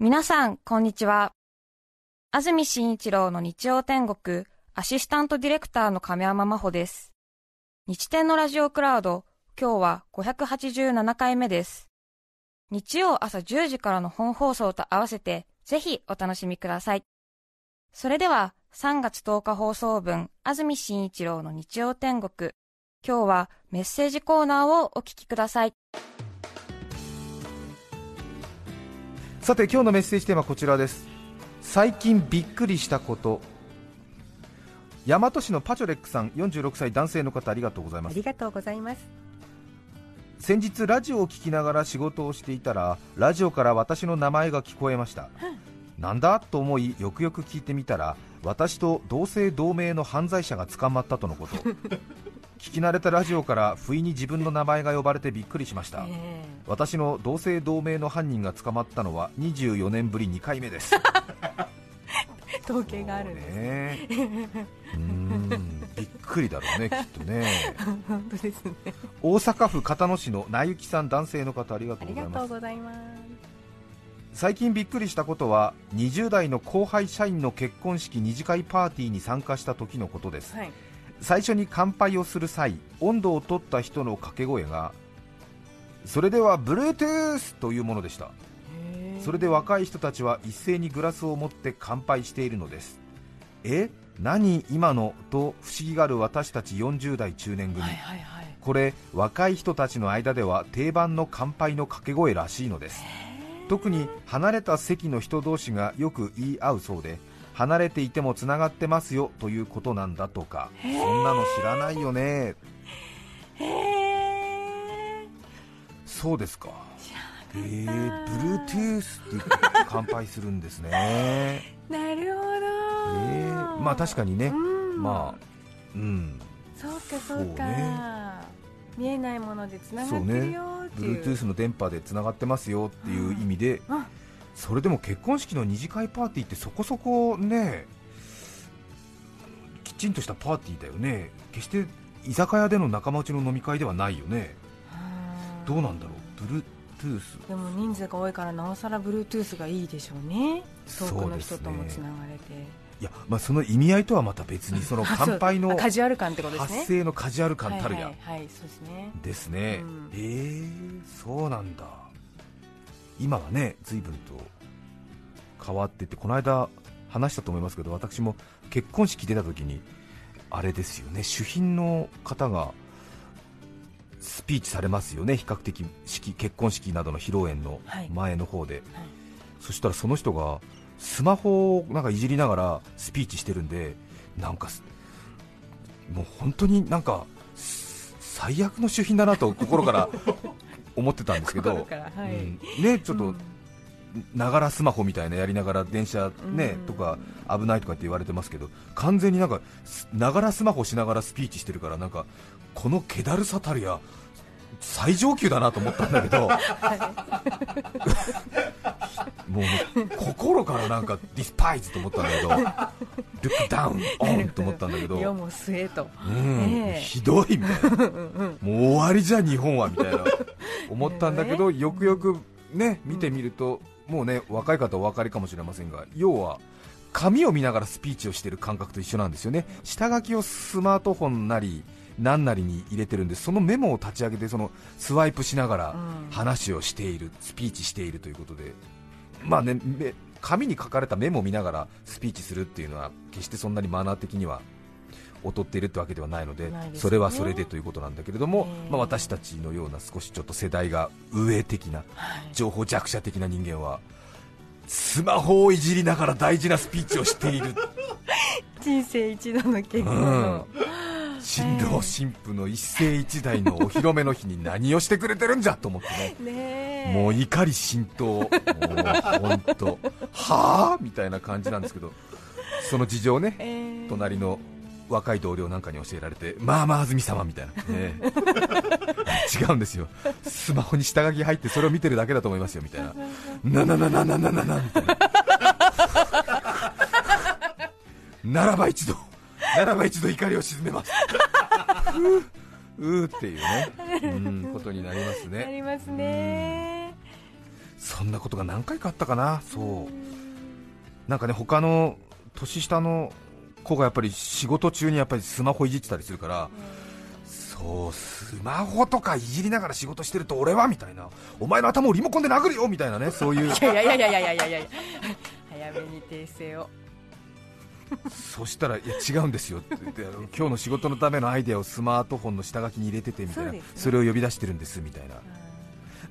皆さん、こんにちは。安住紳一郎の日曜天国、アシスタントディレクターの亀山真帆です。日天のラジオクラウド、今日は587回目です。日曜朝10時からの本放送と合わせて、ぜひお楽しみください。それでは、3月10日放送分、安住紳一郎の日曜天国、今日はメッセージコーナーをお聞きください。さて今日のメッセージテーマはこちらです。最近びっくりしたこと。大和市のパチョレックさん46歳男性の方ありがとうございます。ありがとうございます。先日ラジオを聞きながら仕事をしていたらラジオから私の名前が聞こえました、なんだと思いよくよく聞いてみたら私と同姓同名の犯罪者が捕まったとのこと聞き慣れたラジオから不意に自分の名前が呼ばれてびっくりしました、え私の同姓同名の犯人が捕まったのは24年ぶり2回目ですえ 統計があるんです。ねうーんびっくりだろうね きっとね本当ですね。大阪府片野市のなゆきさん男性の方ありがとうございますうございます。最近びっくりしたことは20代の後輩社員の結婚式二次会パーティーに参加した時のことですはい。最初に乾杯をする際温度を取った人の掛け声がそれでは Bluetooth というものでした。それで若い人たちは一斉にグラスを持って乾杯しているのです。え何今のと不思議がる私たち40代中年組、はいはいはい。これ若い人たちの間では定番の乾杯の掛け声らしいのです。特に離れた席の人同士がよく言い合うそうで離れていてもつながってますよということなんだとか。そんなの知らないよね。そうですか。えらなかった。Bluetooth って言って乾杯するんですね。なるほど。え。ーまあ確かにね、うん。まあうん。そうかそうか。ね見えないものでつながってるよっていう。Bluetooth の電波でつながってますよっていう意味で、うんそれでも結婚式の二次会パーティーってそこそこねきちんとしたパーティーだよね。決して居酒屋での仲間内の飲み会ではないよね。うんどうなんだろう？Bluetooth でも人数が多いからなおさら Bluetooth がいいでしょうね。遠くの人そうですね。ともつながれて。いや、まあ、その意味合いとはまた別にその乾杯の あカジュアル感ってことですね。発声のカジュアル感たるや、はいはい、はい、そうですね。ですね、うん。えー、そうなんだ今はね随分と変わっててこの間話したと思いますけど私も結婚式出た時にあれですよね主賓の方がスピーチされますよね比較的式結婚式などの披露宴のはい前の方で、はい。そしたらその人がスマホをなんかいじりながらスピーチしてるんでなんかすもう本当になんかす最悪の主賓だなと心から思ってたんですけど、うん。ねちょっとうん。ながらスマホみたいなやりながら電車ね、うん。とか危ないとかって言われてますけど完全になんかながらスマホしながらスピーチしてるからなんかこの気だるさたるや最上級だなと思ったんだけど、もう心からなんかディスパイズと思ったんだけど、ルックダウンオンと思ったんだけど、世も。うひどいみたいな、もう終わりじゃ日本はみたいな思ったんだけど、よくよくね見てみると、もうね若い方はお分かりかもしれませんが、要は紙を見ながらスピーチをしている感覚と一緒なんですよね、下書きをスマートフォンなり何なりに入れてるんで、そのメモを立ち上げてそのスワイプしながらうん。話をしている、スピーチしているということで、まあね、め紙に書かれたメモを見ながらスピーチするっていうのは決してそんなにマナー的には劣っているってわけではないのでね。それはそれでということなんだけれども、ええまあ、私たちのような少しちょっと世代が上的なはい。情報弱者的な人間はスマホをいじりながら大事なスピーチをしている。人生一度の結婚の。新郎新婦の一世一代のお披露目の日に何をしてくれてるんじゃと思ってね。もう怒り浸透、もう本当、はあみたいな感じなんですけど、その事情をね、ええ隣の若い同僚なんかに教えられて、まあまあ安住様みたいな、ね、違うんですよ、スマホに下書き入ってそれを見てるだけだと思いますよみたいな、ななななななななみたいな、ならば一度、ならば一度怒りを鎮めます、ふううーっていうね、うん、ことになりますね。ありますね。そんなことが何回かあったかな。そう。なんかね他の年下の子がやっぱり仕事中にやっぱりスマホいじってたりするから、そうスマホとかいじりながら仕事してると俺はみたいな。お前の頭をリモコンで殴るよみたいなねそういう。いやいやいやいやいやいや早めに訂正を。そしたらいや違うんですよ。って今日の仕事のためのアイデアをスマートフォンの下書きに入れててみたいな。そ,、れを呼び出してるんですみたいな。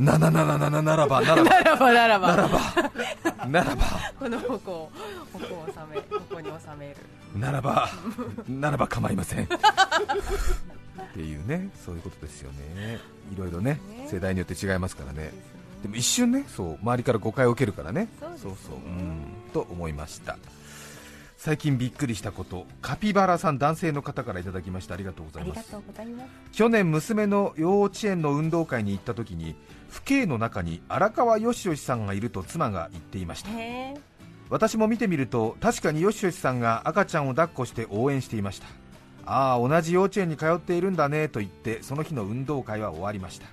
ななななななならば ならば。ならばならば。ならば。ならば。この矛を矛を収め矛に収める。ならば。ならば構いません。っていうねそういうことですよね。いろいろね世代によって違いますからね。でも一瞬ねそう周りから誤解を受けるからね。そうそううんと思いました。最近びっくりしたことカピバラさん男性の方からいただきました。ありがとうございます。去年娘の幼稚園の運動会に行った時に父兄の中に荒川よしよしさんがいると妻が言っていました私も見てみると確かによしよしさんが赤ちゃんを抱っこして応援していましたああ同じ幼稚園に通っているんだねと言ってその日の運動会は終わりました、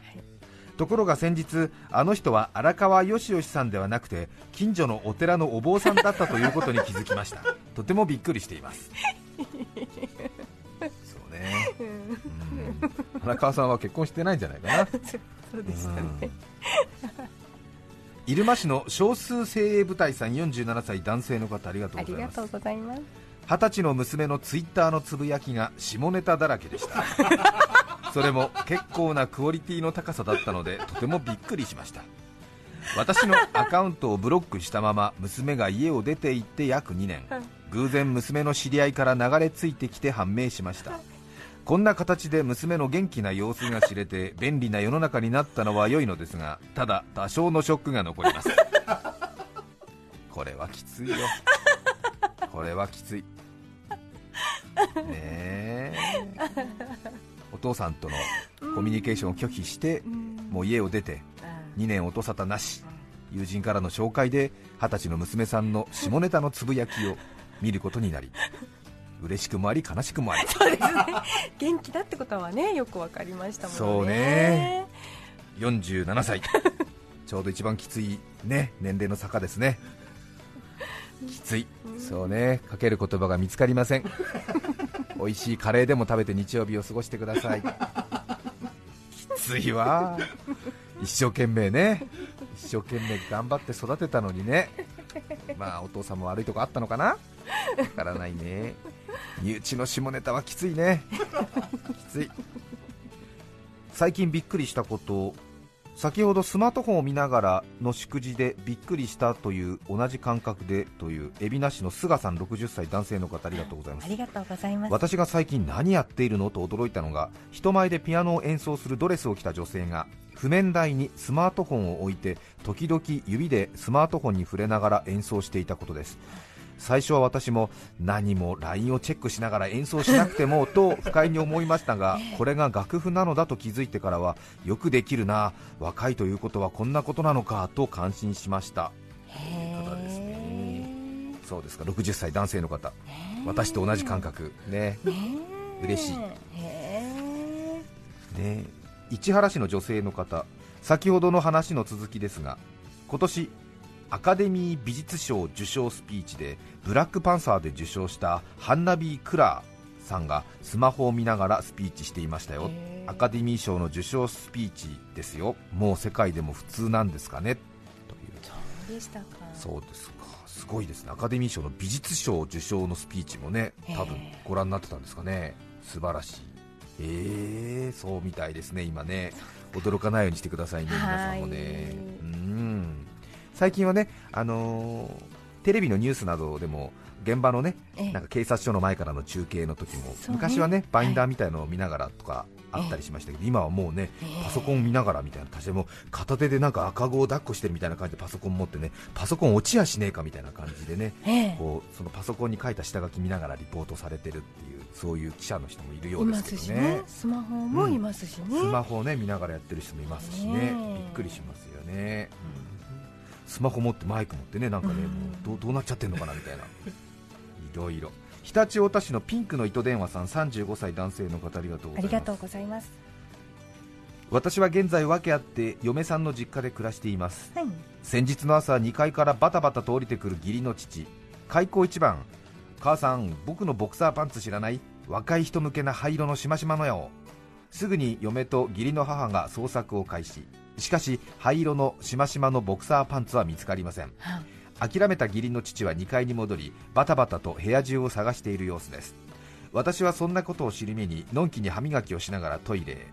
ところが先日あの人は荒川よしよしさんではなくて近所のお寺のお坊さんだったということに気づきましたとてもびっくりしていますそうね、うん、荒川さんは結婚してないんじゃないかなそうでしたね、入間市の少数精鋭部隊さん47歳男性の方ありがとうございます。二十歳の娘のツイッターのつぶやきが下ネタだらけでした。それも結構なクオリティの高さだったのでとてもびっくりしました。私のアカウントをブロックしたまま娘が家を出て行って約2年。偶然娘の知り合いから流れ着いてきて判明しましたこんな形で娘の元気な様子が知れて 便利な世の中になったのは良いのですがただ多少のショックが残ります。これはきついよ。これはきつい。ねえ。お父さんとのコミュニケーションを拒否して、もう家を出て2年音沙汰なし友人からの紹介で二十歳の娘さんの下ネタのつぶやきを見ることになり嬉しくもあり悲しくもありそうですね。元気だってことはね よく分かりましたもんね。そうね。47歳。ちょうど一番きついね年齢の坂ですね。きつい。そうね。かける言葉が見つかりません。美味しいカレーでも食べて日曜日を過ごしてください。きついわ。一生懸命ね。一生懸命頑張って育てたのにね。まあお父さんも悪いとこあったのかな？わからないね身内の下ネタはきついね。きつい。最近びっくりしたこと。先ほどスマートフォンを見ながらの祝辞でびっくりしたという同じ感覚でという海老名市の菅さん60歳男性の方ありがとうございます。ありがとうございます。私が最近何やっているのと驚いたのが人前でピアノを演奏するドレスを着た女性が譜面台にスマートフォンを置いて時々指でスマートフォンに触れながら演奏していたことです最初は私も何も LINE をチェックしながら演奏しなくてもと不快に思いましたが これが楽譜なのだと気づいてからはよくできるな若いということはこんなことなのかと感心しました。方ですね。そうですか。60歳男性の方。私と同じ感覚。ね。嬉しい。ね。市原市の女性の方。先ほどの話の続きですが今年アカデミー美術賞受賞スピーチでブラックパンサーで受賞したハンナビー・クラーさんがスマホを見ながらスピーチしていましたよ。アカデミー賞の受賞スピーチですよ。もう世界でも普通なんですかね。という。そうでしたか。そうですか。すごいですね。アカデミー賞の美術賞受賞のスピーチもね多分ご覧になってたんですかね。素晴らしい。えー、そうみたいですね今ね。驚かないようにしてくださいね皆さんもね。うん最近はね、あのー、テレビのニュースなどでも現場のね、なんか警察署の前からの中継の時も、昔はねバインダーみたいのを見ながらとかあったりしましたけど、今はもうねパソコン見ながらみたいな、私も片手でなんか赤子を抱っこしてるみたいな感じでパソコン持ってねパソコン落ちやしねえかみたいな感じでね、こうそのパソコンに書いた下書き見ながらリポートされてるっていうそういう記者の人もいるようですけどね、スマホもいますしね、スマホをね見ながらやってる人もいますしね、びっくりしますよね。うんスマホ持ってマイク持ってねなんかね、もうどうどうなっちゃってんのかなみたいな、いろいろ。常陸太田市のピンクの糸電話さん35歳男性の方ありがとうございます。ありがとうございます。私は現在訳あって嫁さんの実家で暮らしています。はい。先日の朝2階からバタバタと降りてくる義理の父。開口一番母さん僕のボクサーパンツ知らない？若い人向けな灰色のしましまのよ。すぐに嫁と義理の母が捜索を開始しかし灰色のしましまのボクサーパンツは見つかりません。諦めた義理の父は2階に戻りバタバタと部屋中を探している様子です。私はそんなことを知り目にのんきに歯磨きをしながらトイレへ。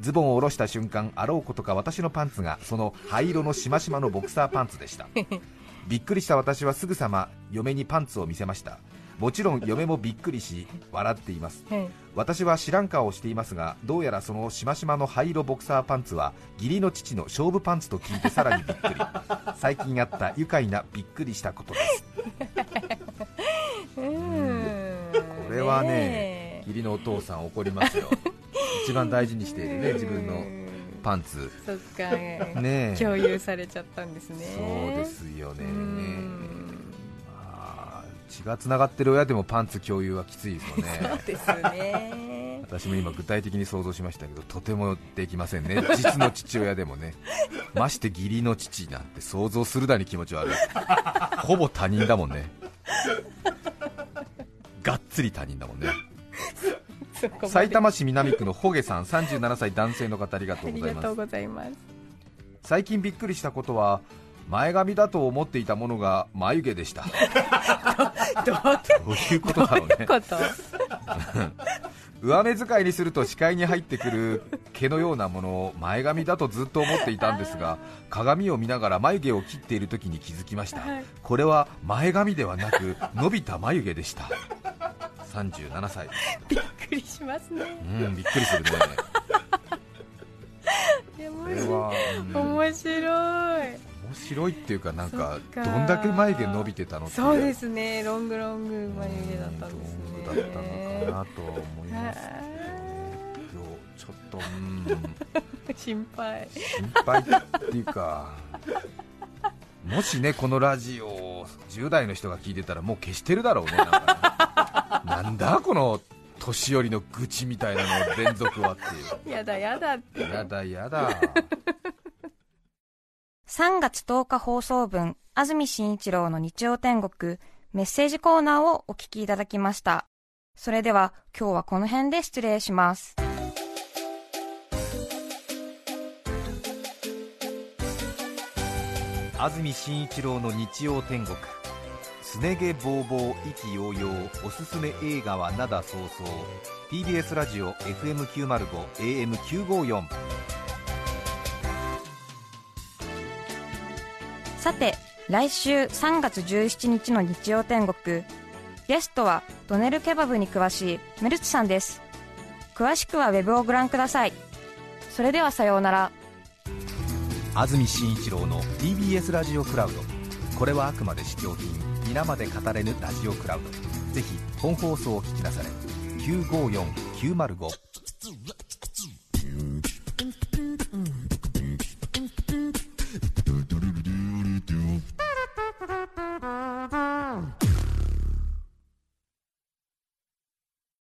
ズボンを下ろした瞬間あろうことか私のパンツがその灰色のしましまのボクサーパンツでした。びっくりした私はすぐさま嫁にパンツを見せましたもちろん嫁もびっくりし笑っています。はい私は知らん顔をしていますがどうやらそのしましまの灰色ボクサーパンツは義理の父の勝負パンツと聞いてさらにびっくり。最近あった愉快なびっくりしたことです。うん。これはね義理のお父さん怒りますよ。一番大事にしているね自分のパンツ。そっか。ねえ。共有されちゃったんですね。そうですよね血がつながってる親でもパンツ共有はきついですよね。そうですね。私も今具体的に想像しましたけどとてもできませんね。実の父親でもね。まして義理の父なんて想像するだに気持ち悪い。ほぼ他人だもんね。がっつり他人だもんね。そこまで。埼玉市南区のホゲさん37歳男性の方ありがとあうございます。りがとうございます。最近びっくりしたことは前髪だと思っていたものが眉毛でした。どういうこと？だろうね。上目遣いにすると視界に入ってくる毛のようなものを前髪だとずっと思っていたんですが鏡を見ながら眉毛を切っている時に気づきました、はい。これは前髪ではなく伸びた眉毛でした。37歳。びっくりしますね。うんびっくりするね白いっていうかなんかどんだけ眉毛伸びてたのってそうですね。ロングロング眉毛だったんですね。ロングだったのかなと思いますけどちょっとうん 心配。心配っていうかもしねこのラジオを10代の人が聞いてたらもう消してるだろうねなんかね。なんだこの年寄りの愚痴みたいなの連続はっていやだやだって。うやだやだ3月10日放送分、安住紳一郎の日曜天国、メッセージコーナーをお聞きいただきました。それでは今日はこの辺で失礼します。安住紳一郎の日曜天国すね毛ぼうぼう意気揚々おすすめ映画は灘そうそう TBS ラジオ FM905 さて、来週3月17日の日曜天国、ゲストはドネルケバブに詳しいメルツさんです。詳しくはウェブをご覧ください。それではさようなら。安住紳一郎の TBS ラジオクラウドこれはあくまで試供品皆まで語れぬラジオクラウドぜひ本放送を聞きなされ954905